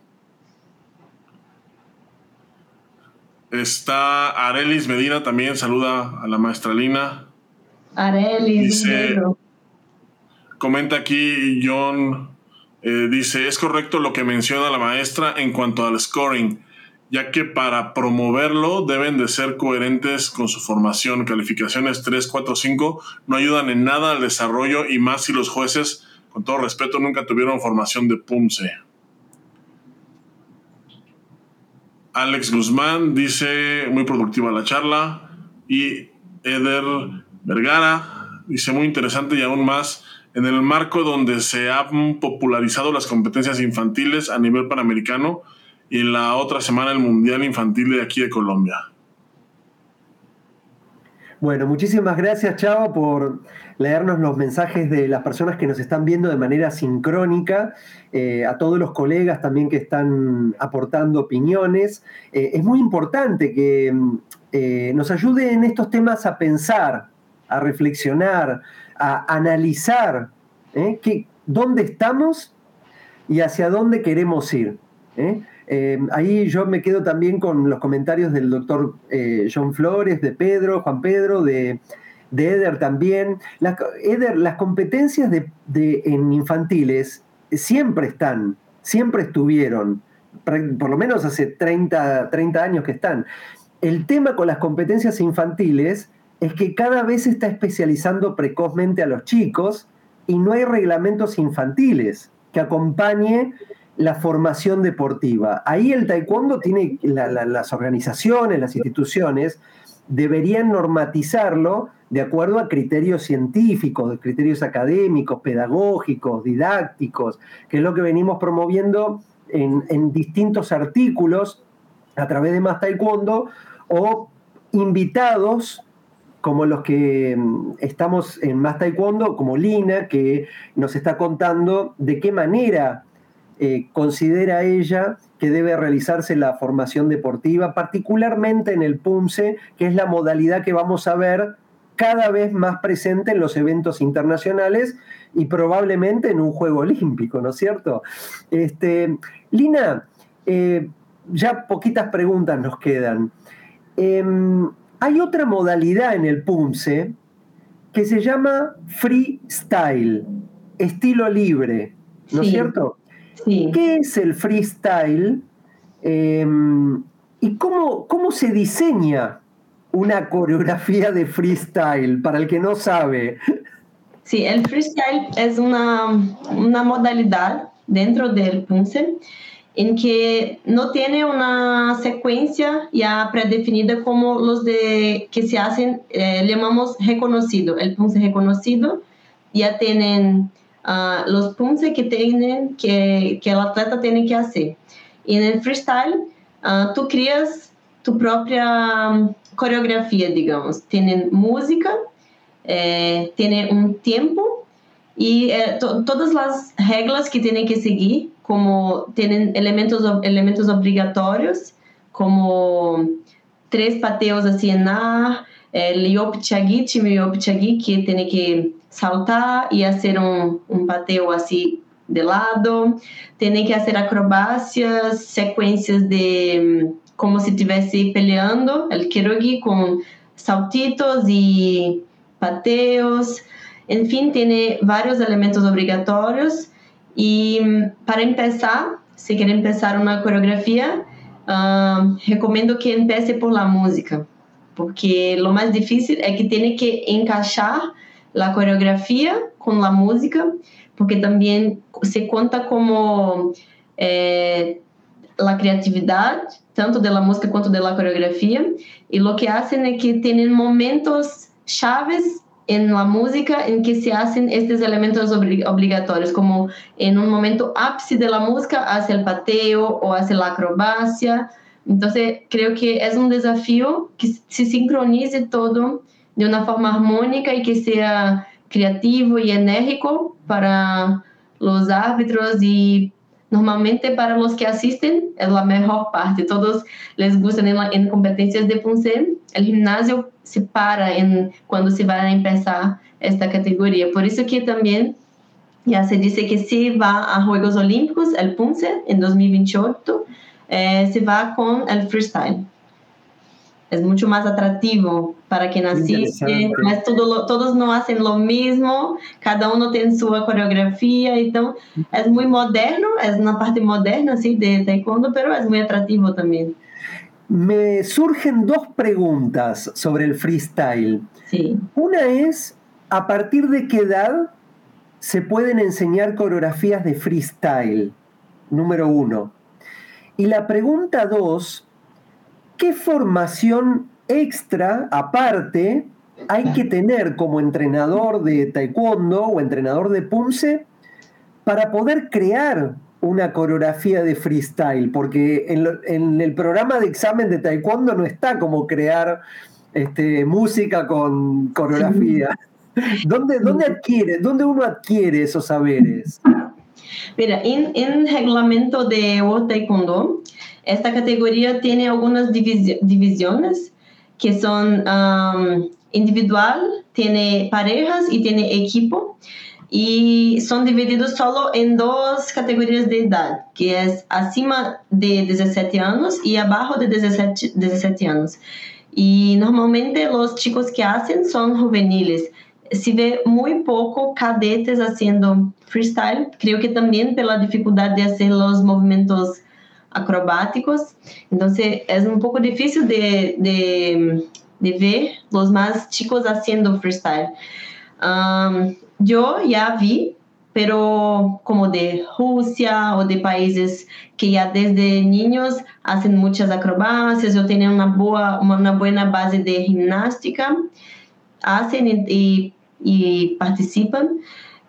Está Arelis Medina también, saluda a la maestra Lina. Arelis, comenta aquí John, eh, dice, es correcto lo que menciona la maestra en cuanto al scoring, ya que para promoverlo deben de ser coherentes con su formación. Calificaciones 3, 4, 5 no ayudan en nada al desarrollo y más si los jueces, con todo respeto, nunca tuvieron formación de PUMSE. Alex Guzmán dice, muy productiva la charla. Y Eder Vergara dice, muy interesante y aún más, en el marco donde se han popularizado las competencias infantiles a nivel panamericano y en la otra semana el Mundial Infantil de aquí de Colombia. Bueno, muchísimas gracias, Chavo, por leernos los mensajes de las personas que nos están viendo de manera sincrónica, eh, a todos los colegas también que están aportando opiniones. Eh, es muy importante que mm, eh, nos ayude en estos temas a pensar, a reflexionar, a analizar dónde estamos y hacia dónde queremos ir. Eh, ahí yo me quedo también con los comentarios del doctor eh, John Flores, de Pedro, Juan Pedro, de, Eder también. Eder, las competencias de, en infantiles siempre están, siempre estuvieron, por lo menos hace 30, 30 años que están. El tema con las competencias infantiles es que cada vez se está especializando precozmente a los chicos y no hay reglamentos infantiles que acompañe la formación deportiva. Ahí el taekwondo tiene, las organizaciones, las instituciones, deberían normatizarlo de acuerdo a criterios científicos, criterios académicos, pedagógicos, didácticos, que es lo que venimos promoviendo en, en distintos artículos a través de Más Taekwondo o invitados como los que mm, estamos en Más Taekwondo, como Lina, que nos está contando de qué manera eh, considera ella que debe realizarse la formación deportiva, particularmente en el PUMSE, que es la modalidad que vamos a ver cada vez más presente en los eventos internacionales y probablemente en un juego olímpico, ¿no es cierto? Este, Lina, eh, ya poquitas preguntas nos quedan. Em, hay otra modalidad en el PUMSE que se llama freestyle, estilo libre, ¿no es cierto? ¿Qué es el freestyle? Em, ¿Y cómo, cómo se diseña una coreografía de freestyle para el que no sabe? Sí, el freestyle es una, una modalidad dentro del Punce en que no tiene una secuencia ya predefinida como los de que se hacen, eh, llamamos reconocido, el punce reconocido, ya tienen uh, los punces que tienen que, que el atleta tiene que hacer. Y en el freestyle, uh, tú creas tu propia um, coreografía, digamos. Tienen música, eh, tiene un tiempo y eh, to todas las reglas que tienen que seguir como tienen elementos, elementos obrigatorios, como tres pateos así en A, el yop chagui, time yop chagui, que tiene que saltar y hacer un, un pateo así de lado, tiene que hacer acrobacias, secuencias de como si estuviese peleando, el kirogi con saltitos y pateos, en fin, tiene varios elementos obrigatorios y mm, para empezar, si quiere empezar una coreografía, uh, recomiendo que empiece por la música, porque lo más difícil es que tiene que encaixar la coreografía con la música, porque también se cuenta como eh, la creatividad, tanto de la música cuanto de la coreografía, y lo que hacen es que tienen momentos chaves en la música en que se hacen estos elementos obligatorios, como en un momento ápice de música hace el pateo o hace la acrobacia. Entonces, creo que es un desafío que se sincronice todo de una forma armónica y que sea creativo y enérgico para los árbitros y normalmente para los que asisten es la mejor parte. Todos les gustan en, en competencias de Punce. El gimnasio se para en, cuando se va a empezar esta categoría. Por eso que también ya se dice que si va a Juegos Olímpicos, el Punce, en 2028, eh, se va con el freestyle es mucho más atractivo para quien asiste, mas todo, todos no hacen lo mismo, cada uno tiene su coreografía, entonces es muy moderno, es una parte moderna así de taekwondo, pero es muy atractivo también. Me surgen dos preguntas sobre el freestyle. Sí. Una es, ¿a partir de qué edad se pueden enseñar coreografías de freestyle? Número uno. Y la pregunta dos, ¿qué formación extra, aparte, hay que tener como entrenador de taekwondo o entrenador de punce para poder crear una coreografía de freestyle? Porque en, el programa de examen de taekwondo no está como crear este, música con coreografía. ¿Dónde, dónde, adquiere, ¿Dónde uno adquiere esos saberes? Mira, en, el reglamento de World Taekwondo esta categoría tiene algunas divisiones que son um, individual, tiene parejas y tiene equipo y son divididos solo en dos categorías de edad, que es acima de 17 años y abajo de 17, 17 años. Y normalmente los chicos que hacen son juveniles. Se ve muy poco cadetes haciendo freestyle, creo que también por la dificultad de hacer los movimientos acrobáticos. Entonces es un poco difícil de, de, de ver los más chicos haciendo freestyle. Um, yo ya vi, pero como de Rusia o de países que ya desde niños hacen muchas acrobacias o tienen una, boa, una buena base de gimnástica, hacen y, y participan,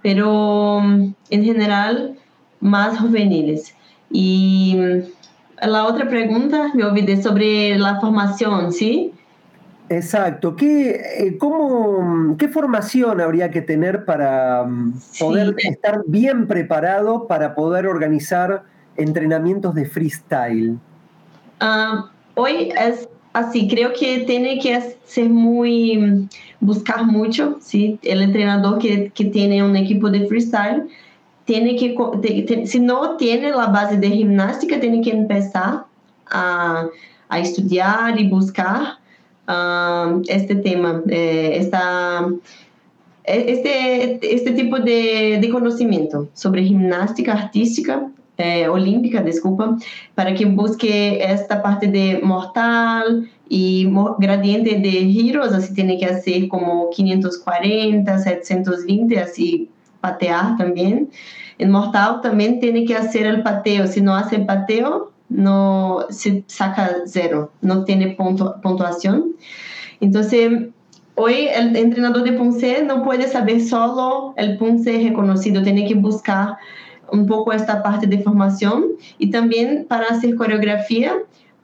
pero en general más juveniles. Y mm, la otra pregunta, me olvidé sobre la formación, ¿sí? Exacto. ¿Qué, eh, cómo, ¿Qué formación habría que tener para mm, poder estar bien preparado para poder organizar entrenamientos de freestyle? Ah, hoy es así, creo que tiene que ser mm, buscar mucho, ¿sí? El entrenador que, que tiene un equipo de freestyle tiene que, si no tiene la base de gimnástica, tiene que empezar a, a estudiar y buscar um, este tema, eh, esta, este, este tipo de, de, conocimiento sobre gimnástica artística. Eh, olímpica, desculpa, para que busque esta parte de mortal y gradiente de giros, así tiene que hacer como 540, 720, así patear también. En mortal también tiene que hacer el pateo. Si no hace el pateo, no se saca cero, no tiene punto, puntuación. Entonces, hoy el entrenador de Punce no puede saber solo el Punce reconocido, tiene que buscar un poco esta parte de formación y también para hacer coreografía,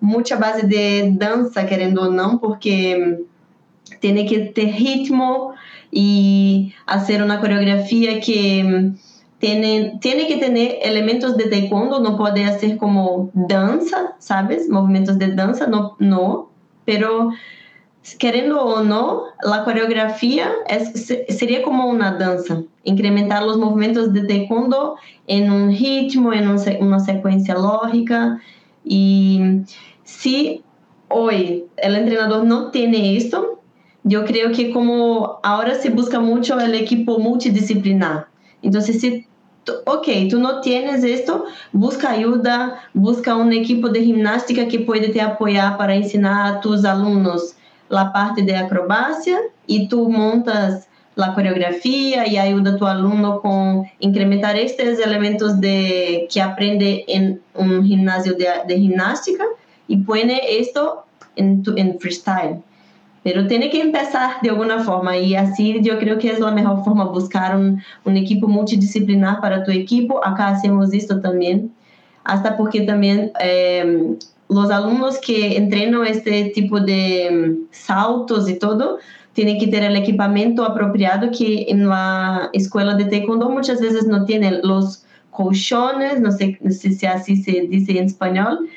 mucha base de danza, queriendo o no, porque tiene que ter ritmo y hacer una coreografía que tiene, tiene que tener elementos de taekwondo, no puede hacer como danza, ¿sabes? Movimientos de danza, no, no, pero querendo ou não, a coreografia é, seria como uma dança, incrementar os movimentos de taekwondo em um ritmo, em uma sequência lógica. E se hoje o treinador não tem isso, eu creio que como agora se busca muito o equipo multidisciplinar. Então, se ok, tu não tienes esto, busca ajuda, busca um equipo de ginástica que pode te apoiar para ensinar a tus alunos la parte de acrobacia y tú montas la coreografía y ayuda a tu alumno con incrementar estos elementos de, que aprende en un gimnasio de, de gimnástica y pone esto en, tu, en freestyle. Pero tiene que empezar de alguna forma y así yo creo que es la mejor forma buscar un, un equipo multidisciplinar para tu equipo. Acá hacemos esto también, hasta porque también eh, los alumnos que entrenan este tipo de mm, saltos y todo, tienen que tener el equipamiento apropiado que en la escuela de taekwondo muchas veces no tienen los colchones, no sé, no sé si así se dice en español,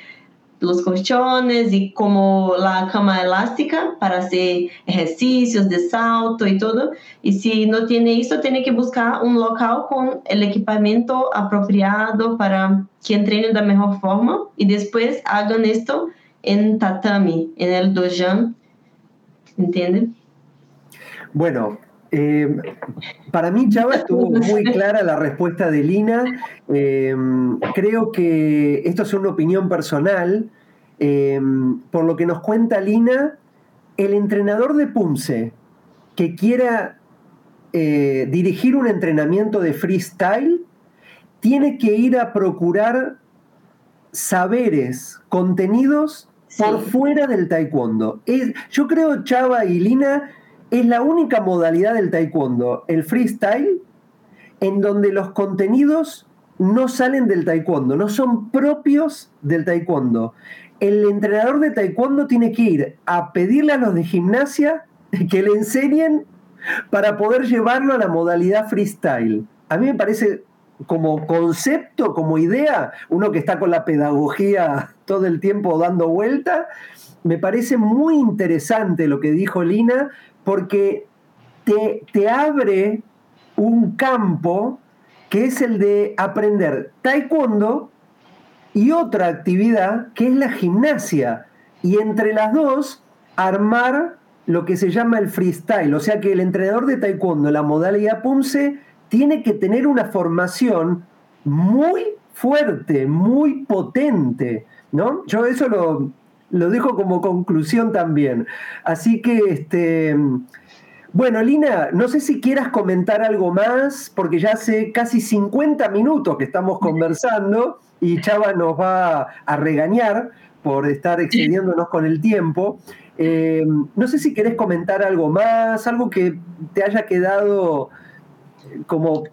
los colchones y como la cama elástica para hacer ejercicios de salto y todo. Y si no tiene eso, tiene que buscar un local con el equipamiento apropiado para que entrenen de mejor forma y después hagan esto en tatami, en el dojan. ¿Entienden? Bueno, eh, para mí, Chava, estuvo muy clara la respuesta de Lina. Eh, creo que esto es una opinión personal. Eh, por lo que nos cuenta Lina, el entrenador de Punce que quiera dirigir un entrenamiento de freestyle tiene que ir a procurar saberes, contenidos por fuera del taekwondo. yo creo, Chava y Lina, es la única modalidad del taekwondo, el freestyle, en donde los contenidos no salen del taekwondo, no son propios del taekwondo. El entrenador de taekwondo tiene que ir a pedirle a los de gimnasia que le enseñen para poder llevarlo a la modalidad freestyle. A mí me parece como concepto, como idea, uno que está con la pedagogía todo el tiempo dando vuelta, me parece muy interesante lo que dijo Lina, porque te, te abre un campo que es el de aprender taekwondo y otra actividad que es la gimnasia. Y entre las dos, armar lo que se llama el freestyle. O sea que el entrenador de taekwondo, la modalidad Punce, tiene que tener una formación muy fuerte, muy potente. ¿no? Yo eso lo, lo dejo como conclusión también. Así que, este, bueno, Lina, no sé si quieras comentar algo más, porque ya hace casi 50 minutos que estamos conversando y Chava nos va a regañar por estar excediéndonos con el tiempo. Eh, no sé si querés comentar algo más, algo que te haya quedado como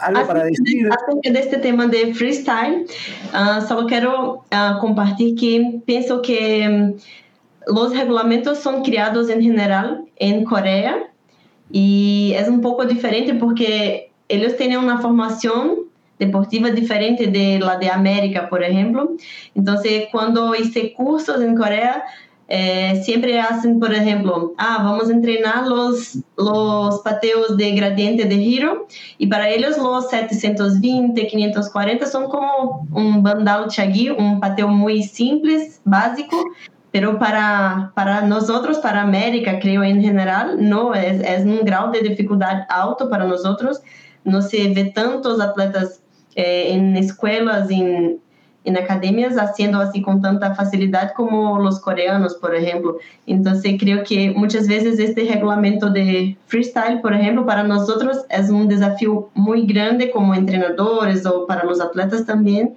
algo para decir. Acerca de este tema de freestyle, uh, solo quiero uh, compartir que pienso que um, los reglamentos son creados en general en Corea y es un poco diferente porque ellos tienen una formación deportiva diferente de la de América, por ejemplo. Entonces, cuando hice cursos en Corea, eh, siempre hacen, por ejemplo, ah, vamos a entrenar los, los pateos de gradiente de giro y para ellos los 720, 540 son como un bandal chagui, un pateo muy simple, básico, pero para, para nosotros, para América, creo en general, no, es, es un grado de dificultad alto para nosotros. No se ve tantos atletas eh, en escuelas, en en academias haciendo así con tanta facilidad como los coreanos, por ejemplo. Entonces creo que muchas veces este reglamento de freestyle, por ejemplo, para nosotros es un desafío muy grande como entrenadores o para los atletas también,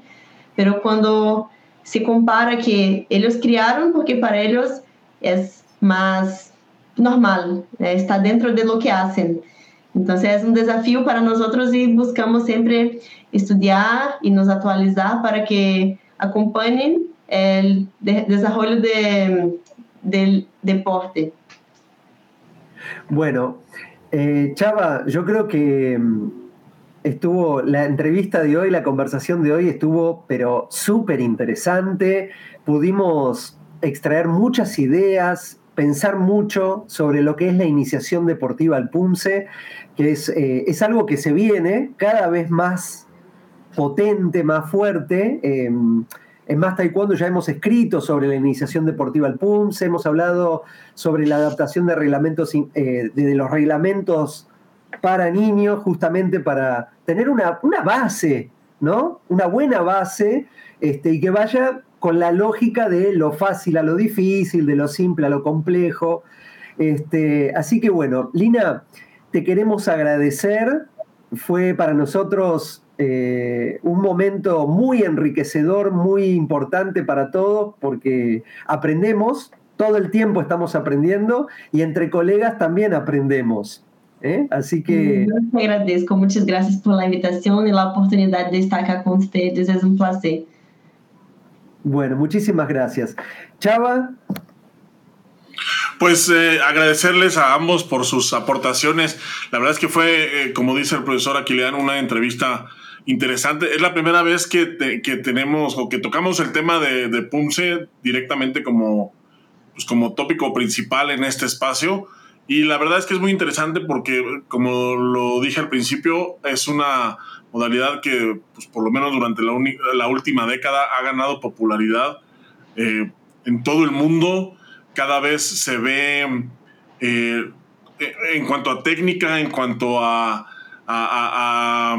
pero cuando se compara que ellos criaron porque para ellos es más normal, eh, está dentro de lo que hacen. Entonces es un desafío para nosotros y buscamos siempre estudiar y nos actualizar para que acompañen el desarrollo del deporte. Bueno, eh, Chava, yo creo que mm, estuvo la entrevista de hoy, la conversación de hoy estuvo, pero súper interesante. Pudimos extraer muchas ideas, pensar mucho sobre lo que es la iniciación deportiva al PUMSE, que es, eh, es algo que se viene cada vez más potente, más fuerte. Em, en Más Taekwondo ya hemos escrito sobre la iniciación deportiva al PUMSE, hemos hablado sobre la adaptación de, reglamentos, eh, de los reglamentos para niños, justamente para tener una, base, ¿no? Una buena base este, y que vaya con la lógica de lo fácil a lo difícil, de lo simple a lo complejo. Este, así que bueno, Lina, te queremos agradecer. Fue para nosotros eh, un momento muy enriquecedor, muy importante para todos, porque aprendemos, todo el tiempo estamos aprendiendo y entre colegas también aprendemos. ¿eh? Así que... Yo agradezco, muchas gracias por la invitación y la oportunidad de estar acá con ustedes, es un placer. Bueno, muchísimas gracias. Chava. Pues eh, agradecerles a ambos por sus aportaciones. La verdad es que fue, eh, como dice el profesor Aquiliano, una entrevista interesante. Es la primera vez que, tenemos o que tocamos el tema de, de PUMSE directamente como, pues como tópico principal en este espacio. Y la verdad es que es muy interesante porque, como lo dije al principio, es una modalidad que, pues, por lo menos durante la, última década, ha ganado popularidad eh, en todo el mundo. Cada vez se ve, eh, en cuanto a técnica, en cuanto a, a,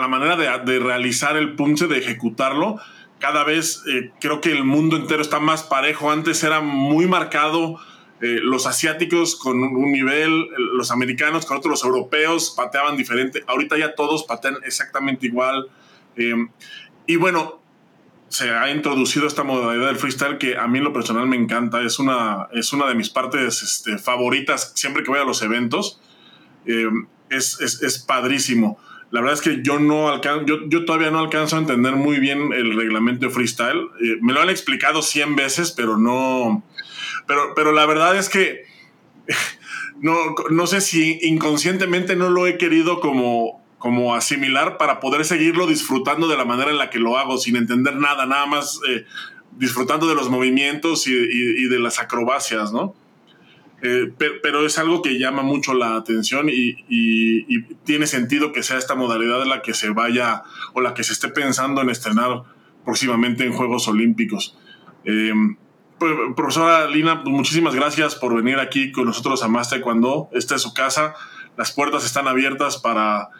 la manera de, realizar el punce, de ejecutarlo, cada vez eh, creo que el mundo entero está más parejo. Antes era muy marcado eh, los asiáticos con un nivel, los americanos con otros, los europeos pateaban diferente. Ahorita ya todos patean exactamente igual. Eh, y bueno, se ha introducido esta modalidad del freestyle que a mí en lo personal me encanta. Es una, es una de mis partes este, favoritas siempre que voy a los eventos. Eh, es, es, es, padrísimo. La verdad es que yo, no alcanzo, yo, yo, todavía no alcanzo a entender muy bien el reglamento de freestyle. me lo han explicado 100 veces, pero no, pero, pero la verdad es que no, no sé si inconscientemente no lo he querido como, como asimilar para poder seguirlo disfrutando de la manera en la que lo hago, sin entender nada, nada más eh, disfrutando de los movimientos y, de las acrobacias, ¿no? Eh, pero, es algo que llama mucho la atención y, tiene sentido que sea esta modalidad la que se vaya o la que se esté pensando en estrenar próximamente en Juegos Olímpicos. Eh, profesora Lina, pues, muchísimas gracias por venir aquí con nosotros a Más Taekwondo. Esta es su casa. Las puertas están abiertas para,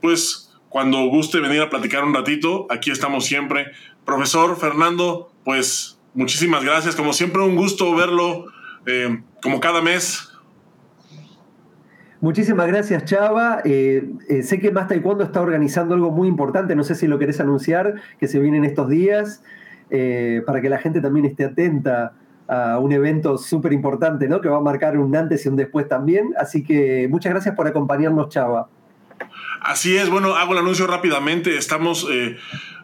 pues, cuando guste venir a platicar un ratito, aquí estamos siempre. Profesor Fernando, pues, muchísimas gracias. Como siempre, un gusto verlo, eh, como cada mes. Muchísimas gracias, Chava. Eh, eh, sé que Más Taekwondo está organizando algo muy importante, no sé si lo querés anunciar, que se viene en estos días. Eh, para que la gente también esté atenta a un evento súper importante, ¿no? Que va a marcar un antes y un después también. Así que muchas gracias por acompañarnos, Chava. Así es, bueno, hago el anuncio rápidamente. Estamos eh,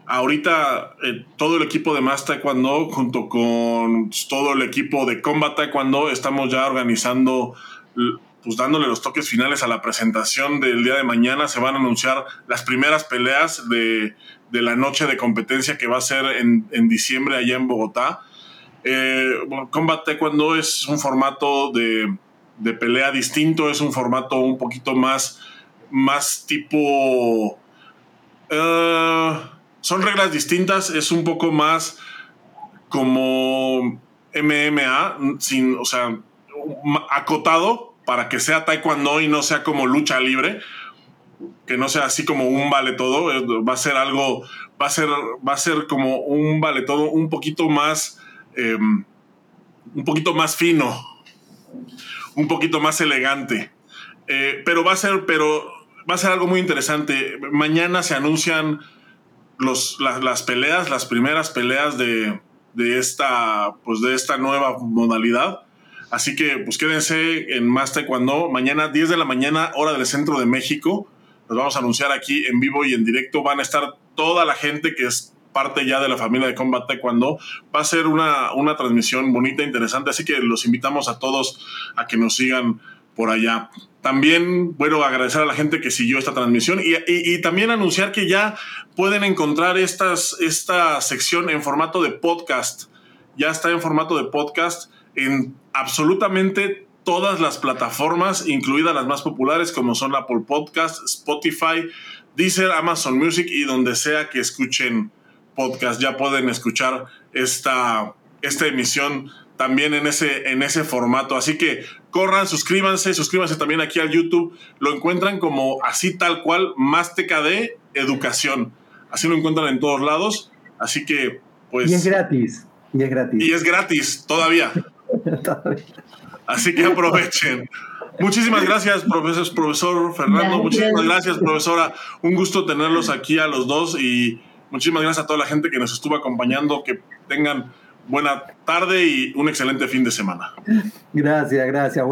ahorita, eh, todo el equipo de Más Taekwondo, junto con todo el equipo de Combat Taekwondo, estamos ya organizando pues dándole los toques finales a la presentación del día de mañana. Se van a anunciar las primeras peleas de, de la noche de competencia que va a ser en, diciembre allá en Bogotá. Eh, Combat Taekwondo es un formato de, de, pelea distinto, es un formato un poquito más, más tipo... Eh, son reglas distintas, es un poco más como MMA, sin, o sea, acotado, para que sea taekwondo y no sea como lucha libre, no sea así como un vale todo, va a ser algo va a ser, va a ser como un vale todo un poquito más, em, un poquito más fino, un poquito más elegante. Eh, pero va a ser, pero va a ser algo muy interesante. Mañana se anuncian los, las peleas, las primeras peleas de, de, esta, pues de esta nueva modalidad. Así que pues quédense en Más Taekwondo. Mañana 10 de la mañana, hora del centro de México. Vamos a anunciar aquí en vivo y en directo. Van a estar toda la gente que es parte ya de la familia de Combat Taekwondo. Va a ser una, una transmisión bonita, interesante. Así que los invitamos a todos a que nos sigan por allá. También, bueno, agradecer a la gente que siguió esta transmisión y, también anunciar que ya pueden encontrar estas, esta sección en formato de podcast. Ya está en formato de podcast en absolutamente todas las plataformas, incluidas las más populares como son Apple Podcast, Spotify, Deezer, Amazon Music y donde sea que escuchen podcast. Ya pueden escuchar esta, esta emisión también en ese, en ese formato. Así que corran, suscríbanse, suscríbanse también aquí al YouTube. Lo encuentran como así tal cual, más TKD Educación. Así lo encuentran en todos lados. Así que, pues. Y es gratis. Y es gratis. Y es gratis, todavía. Así que aprovechen. Muchísimas gracias, profesor, profesor Fernando. Muchísimas gracias, profesora. Un gusto tenerlos aquí a los dos y muchísimas gracias a toda la gente que nos estuvo acompañando. Que tengan buena tarde y un excelente fin de semana. Gracias, gracias.